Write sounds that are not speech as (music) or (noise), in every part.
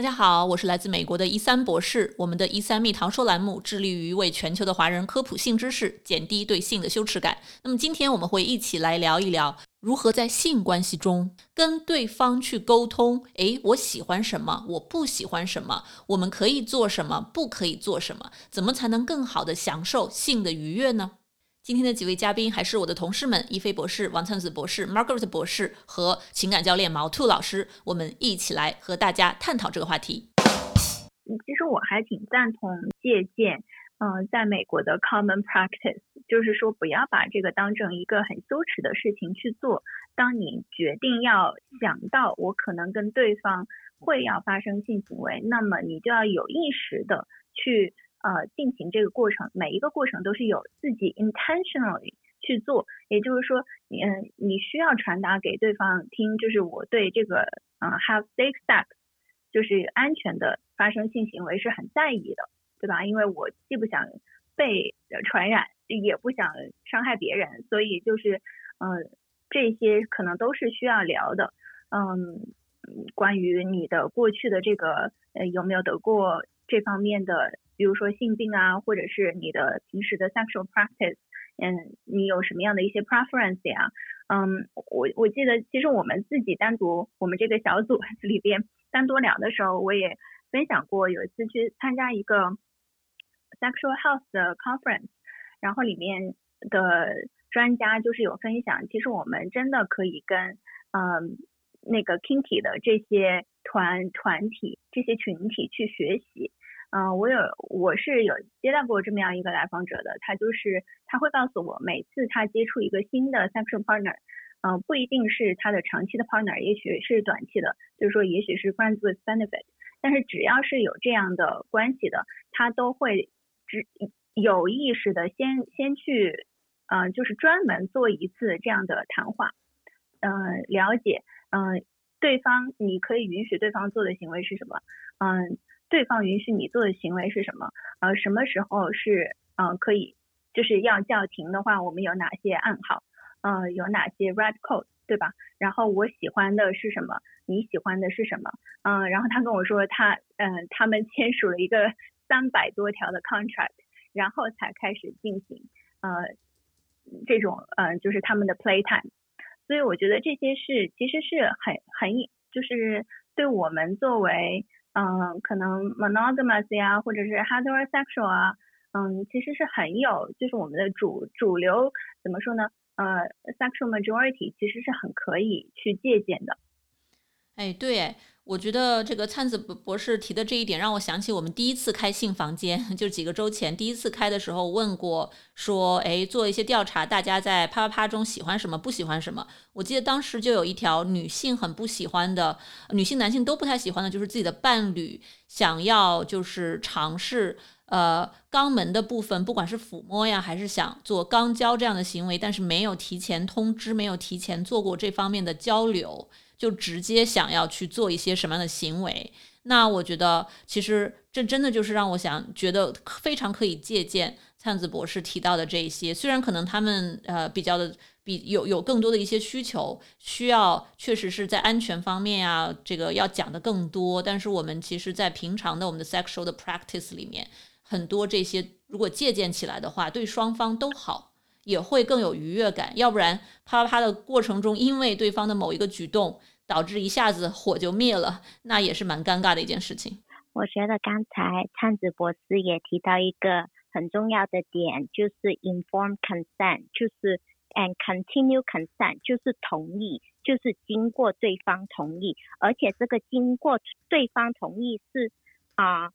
大家好，我是来自美国的一三博士。我们的“一三蜜糖说”栏目致力于为全球的华人科普性知识，减低对性的羞耻感。那么今天我们会一起来聊一聊如何在性关系中跟对方去沟通。诶，我喜欢什么？我不喜欢什么？我们可以做什么？不可以做什么？怎么才能更好的享受性的愉悦呢？今天的几位嘉宾还是我的同事们：一菲博士、王灿子博士、Margaret 博士和情感教练毛兔老师。我们一起来和大家探讨这个话题。其实我还挺赞同借鉴，嗯，在美国的 common practice，就是说不要把这个当成一个很羞耻的事情去做。当你决定要想到我可能跟对方会要发生性行为，那么你就要有意识的去。呃，进行这个过程，每一个过程都是有自己 intentionally 去做，也就是说，你嗯，你需要传达给对方听，就是我对这个嗯 have safe sex，就是安全的发生性行为是很在意的，对吧？因为我既不想被传染，也不想伤害别人，所以就是嗯，这些可能都是需要聊的，嗯，关于你的过去的这个呃有没有得过这方面的。比如说性病啊，或者是你的平时的 sexual practice，嗯，你有什么样的一些 preference 呀？嗯，我我记得其实我们自己单独我们这个小组 (laughs) 里边单独聊的时候，我也分享过，有一次去参加一个 sexual health 的 conference，然后里面的专家就是有分享，其实我们真的可以跟嗯那个 kinky 的这些团团体这些群体去学习。嗯，我有，我是有接待过这么样一个来访者的，他就是他会告诉我，每次他接触一个新的 sexual partner，嗯，不一定是他的长期的 partner，也许是短期的，就是说也许是 friends with benefit，但是只要是有这样的关系的，他都会只有意识的先先去，嗯，就是专门做一次这样的谈话，嗯，了解，嗯，对方你可以允许对方做的行为是什么，嗯。对方允许你做的行为是什么？呃，什么时候是嗯可以就是要叫停的话，我们有哪些暗号？呃，有哪些 red code，对吧？然后我喜欢的是什么？你喜欢的是什么？嗯，然后他跟我说他嗯他们签署了一个 (laughs) 三百多条的 contract，然后才开始进行呃这种嗯就是他们的 play time。所以我觉得这些是其实是很很就是对我们作为。嗯，可能 monogamous 呀，或者是 heterosexual 啊，嗯，其实是很有，就是我们的主主流怎么说呢？呃，sexual majority 其实是很可以去借鉴的。哎，对。我觉得这个灿子博士提的这一点让我想起我们第一次开性房间，(laughs) 就几个周前第一次开的时候问过，说，哎，做一些调查，大家在啪啪啪中喜欢什么，不喜欢什么。我记得当时就有一条女性很不喜欢的，女性男性都不太喜欢的，就是自己的伴侣想要就是尝试呃肛门的部分，不管是抚摸呀，还是想做肛交这样的行为，但是没有提前通知，没有提前做过这方面的交流。就直接想要去做一些什么样的行为？那我觉得，其实这真的就是让我想觉得非常可以借鉴灿子博士提到的这一些。虽然可能他们呃比较的比有有更多的一些需求，需要确实是在安全方面啊，这个要讲的更多。但是我们其实，在平常的我们的 sexual 的 practice 里面，很多这些如果借鉴起来的话，对双方都好，也会更有愉悦感。要不然啪啪啪的过程中，因为对方的某一个举动。导致一下子火就灭了，那也是蛮尴尬的一件事情。我觉得刚才灿子博士也提到一个很重要的点，就是 informed consent，就是 and continue consent，就是同意，就是经过对方同意，而且这个经过对方同意是啊。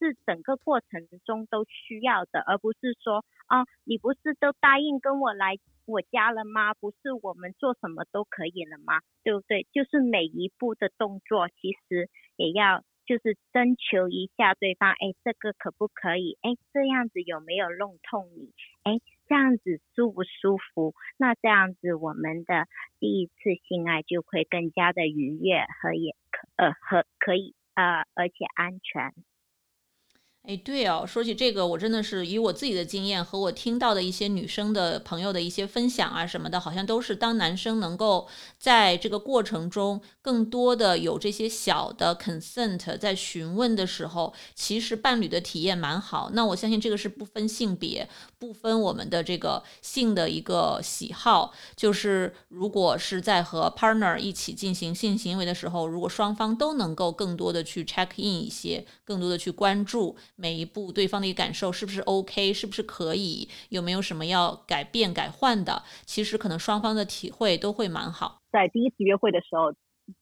是整个过程中都需要的，而不是说啊，你不是都答应跟我来我家了吗？不是我们做什么都可以了吗？对不对？就是每一步的动作，其实也要就是征求一下对方，哎，这个可不可以？哎，这样子有没有弄痛你？哎，这样子舒不舒服？那这样子我们的第一次性爱就会更加的愉悦和也可呃和可以呃而且安全。哎，对哦，说起这个，我真的是以我自己的经验和我听到的一些女生的朋友的一些分享啊什么的，好像都是当男生能够在这个过程中更多的有这些小的 consent 在询问的时候，其实伴侣的体验蛮好。那我相信这个是不分性别、不分我们的这个性的一个喜好，就是如果是在和 partner 一起进行性行为的时候，如果双方都能够更多的去 check in 一些，更多的去关注。每一步对方的一个感受是不是 OK，是不是可以，有没有什么要改变改换的？其实可能双方的体会都会蛮好。在第一次约会的时候，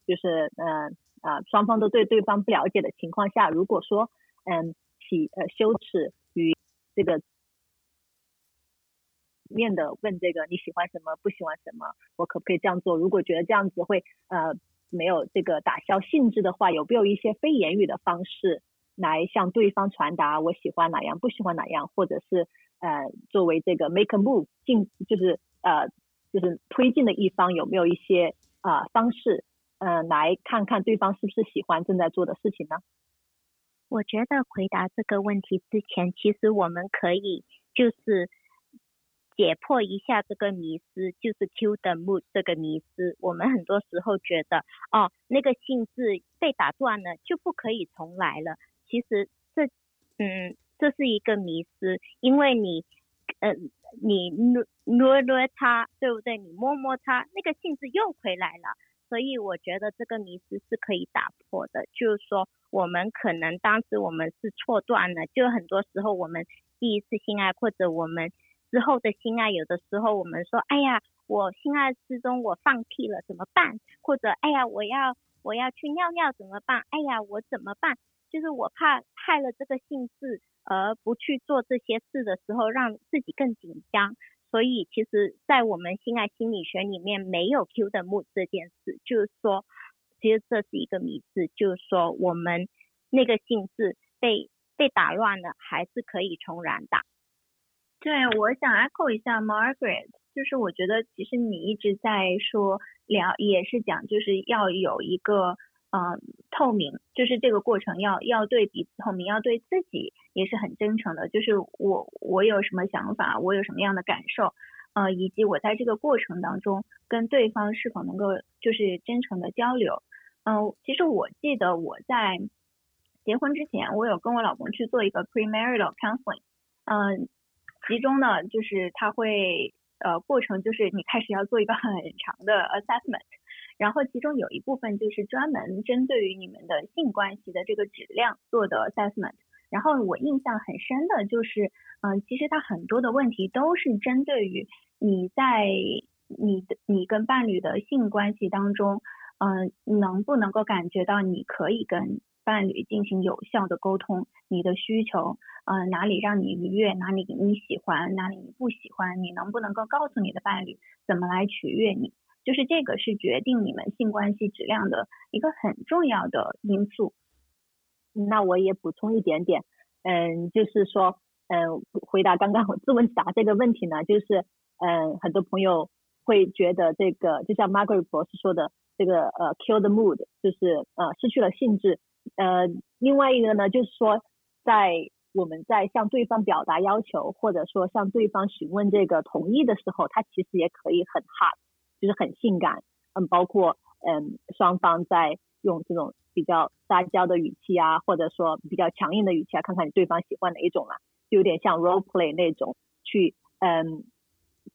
就是嗯啊，双方都对对方不了解的情况下，如果说嗯起呃羞耻于这个面的问这个你喜欢什么不喜欢什么，我可不可以这样做？如果觉得这样子会呃没有这个打消兴致的话，有没有一些非言语的方式？来向对方传达我喜欢哪样，不喜欢哪样，或者是呃作为这个 make a move 进就是呃就是推进的一方有没有一些啊方式，嗯来看看对方是不是喜欢正在做的事情呢？我觉得回答这个问题之前，其实我们可以就是解破一下这个迷思，就是 kill the mood 这个迷思。我们很多时候觉得哦那个兴致被打断了就不可以重来了。其实这，嗯，这是一个迷失，因为你，呃，你摸摸摸他，对不对？你摸摸他，那个性质又回来了。所以我觉得这个迷失是可以打破的。就是说，我们可能当时我们是错断了，就很多时候我们第一次性爱或者我们之后的性爱，有的时候我们说，哎呀，我性爱之中我放屁了怎么办？或者，哎呀，我要我要去尿尿怎么办？哎呀，我怎么办？就是我怕害了这个兴致，而不去做这些事的时候，让自己更紧张。所以，其实，在我们性爱心理学里面，没有 Q 的木这件事，就是说，其实这是一个迷思，就是说，我们那个性质被被打乱了，还是可以重燃的。对，我想 echo 一下 Margaret，就是我觉得其实你一直在说聊，也是讲就是要有一个。嗯，透明就是这个过程要要对彼此透明，要对自己也是很真诚的。就是我我有什么想法，我有什么样的感受，呃，以及我在这个过程当中跟对方是否能够就是真诚的交流。嗯，其实我记得我在结婚之前，我有跟我老公去做一个 premarital counseling。嗯，其中呢，就是他会呃过程就是你开始要做一个很长的 assessment。然后其中有一部分就是专门针对于你们的性关系的这个质量做的 assessment。然后我印象很深的就是，嗯，其实它很多的问题都是针对于你在你的你跟伴侣的性关系当中，嗯，能不能够感觉到你可以跟伴侣进行有效的沟通，你的需求，嗯，哪里让你愉悦，哪里你喜欢，哪里你不喜欢，你能不能够告诉你的伴侣怎么来取悦你？就是这个是决定你们性关系质量的一个很重要的因素。那我也补充一点点，嗯，就是说，嗯，回答刚刚我自问自答这个问题呢，就是，嗯，很多朋友会觉得这个，就像 Margaret 博士说的，这个呃，kill the mood，就是呃，失去了兴致。呃，另外一个呢，就是说，在我们在向对方表达要求，或者说向对方询问这个同意的时候，他其实也可以很 hard。就是很性感，嗯，包括嗯双方在用这种比较撒娇的语气啊，或者说比较强硬的语气啊，看看你对方喜欢哪一种啊，就有点像 role play 那种，去嗯，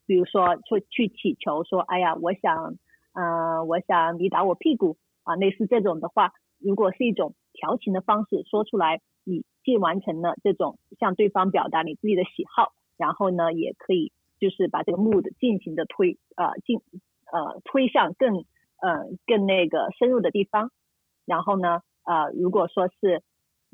比如说去去祈求说，哎呀，我想，嗯，我想你打我屁股啊，类似这种的话，如果是一种调情的方式说出来，你既完成了这种向对方表达你自己的喜好，然后呢，也可以就是把这个 mood 进行的推呃进。呃，推向更呃更那个深入的地方，然后呢，呃，如果说是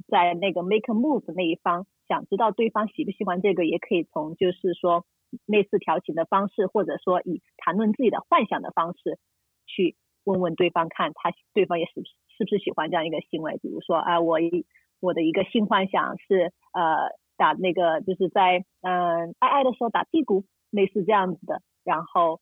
在那个 make a move 那一方，想知道对方喜不喜欢这个，也可以从就是说类似调情的方式，或者说以谈论自己的幻想的方式去问问对方，看他对方也是是不是喜欢这样一个行为。比如说啊，我一我的一个性幻想是呃。打那个就是在嗯爱爱的时候打屁股，类似这样子的，然后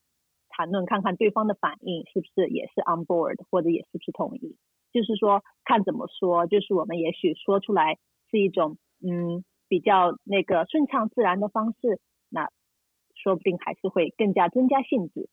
谈论看看对方的反应是不是也是 on board，或者也是不是同意，就是说看怎么说，就是我们也许说出来是一种嗯比较那个顺畅自然的方式，那说不定还是会更加增加兴致。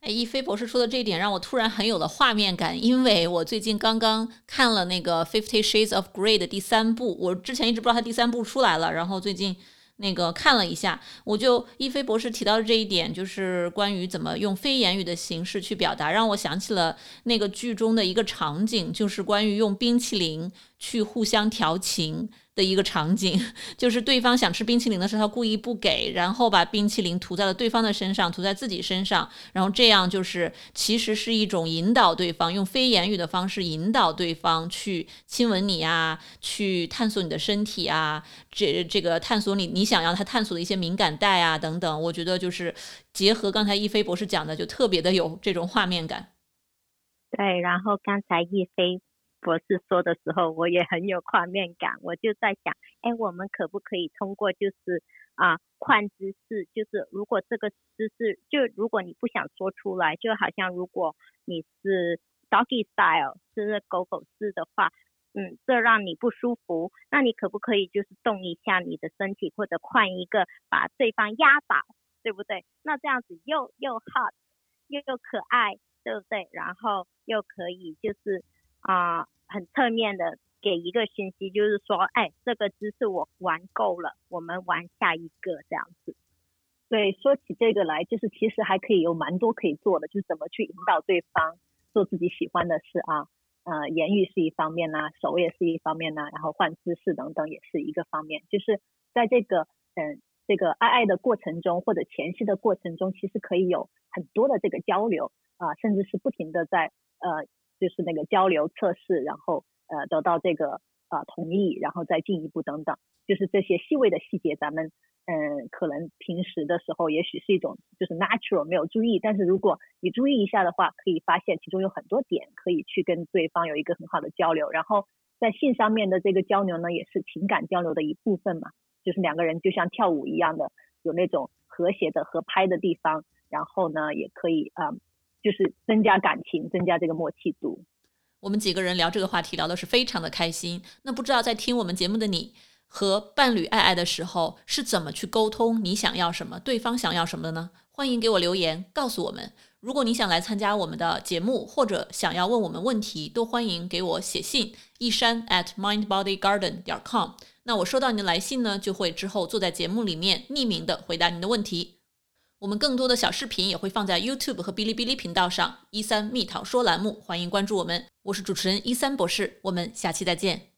哎，一飞博士说的这一点让我突然很有了画面感，因为我最近刚刚看了那个《Fifty Shades of Grey》的第三部，我之前一直不知道它第三部出来了，然后最近那个看了一下，我就一飞博士提到的这一点，就是关于怎么用非言语的形式去表达，让我想起了那个剧中的一个场景，就是关于用冰淇淋去互相调情。的一个场景，(laughs) 就是对方想吃冰淇淋的时候，他故意不给，然后把冰淇淋涂在了对方的身上，涂在自己身上，然后这样就是其实是一种引导对方，用非言语的方式引导对方去亲吻你啊，去探索你的身体啊，这这个探索你你想要他探索的一些敏感带啊等等，我觉得就是结合刚才一飞博士讲的，就特别的有这种画面感。对，然后刚才一飞。博士说的时候，我也很有画面感。我就在想，哎，我们可不可以通过就是啊换姿势，就是如果这个姿势，就如果你不想说出来，就好像如果你是 doggy style，就是狗狗式的话，嗯，这让你不舒服，那你可不可以就是动一下你的身体，或者换一个把对方压倒，对不对？那这样子又又 hot 又又可爱，对不对？然后又可以就是啊。很侧面的给一个信息，就是说，哎，这个姿势我玩够了，我们玩下一个这样子。对，说起这个来，就是其实还可以有蛮多可以做的，就是怎么去引导对方做自己喜欢的事啊。呃，言语是一方面呐，手也是一方面呐，然后换姿势等等也是一个方面。就是在这个嗯这个爱爱的过程中，或者前戏的过程中，其实可以有很多的这个交流啊，甚至是不停的在呃。就是那个交流测试，然后呃得到这个呃同意，然后再进一步等等，就是这些细微的细节，咱们嗯可能平时的时候也许是一种就是 natural 没有注意，但是如果你注意一下的话，可以发现其中有很多点可以去跟对方有一个很好的交流。然后在性上面的这个交流呢，也是情感交流的一部分嘛，就是两个人就像跳舞一样的，有那种和谐的合拍的地方，然后呢也可以啊。就是增加感情，增加这个默契度。我们几个人聊这个话题聊的是非常的开心。那不知道在听我们节目的你和伴侣爱爱的时候是怎么去沟通你想要什么，对方想要什么的呢？欢迎给我留言告诉我们。如果你想来参加我们的节目，或者想要问我们问题，都欢迎给我写信，一山 at mindbodygarden 点 com。那我收到你的来信呢，就会之后坐在节目里面匿名的回答您的问题。我们更多的小视频也会放在 YouTube 和哔哩哔哩频道上，一三蜜桃说栏目，欢迎关注我们。我是主持人一三博士，我们下期再见。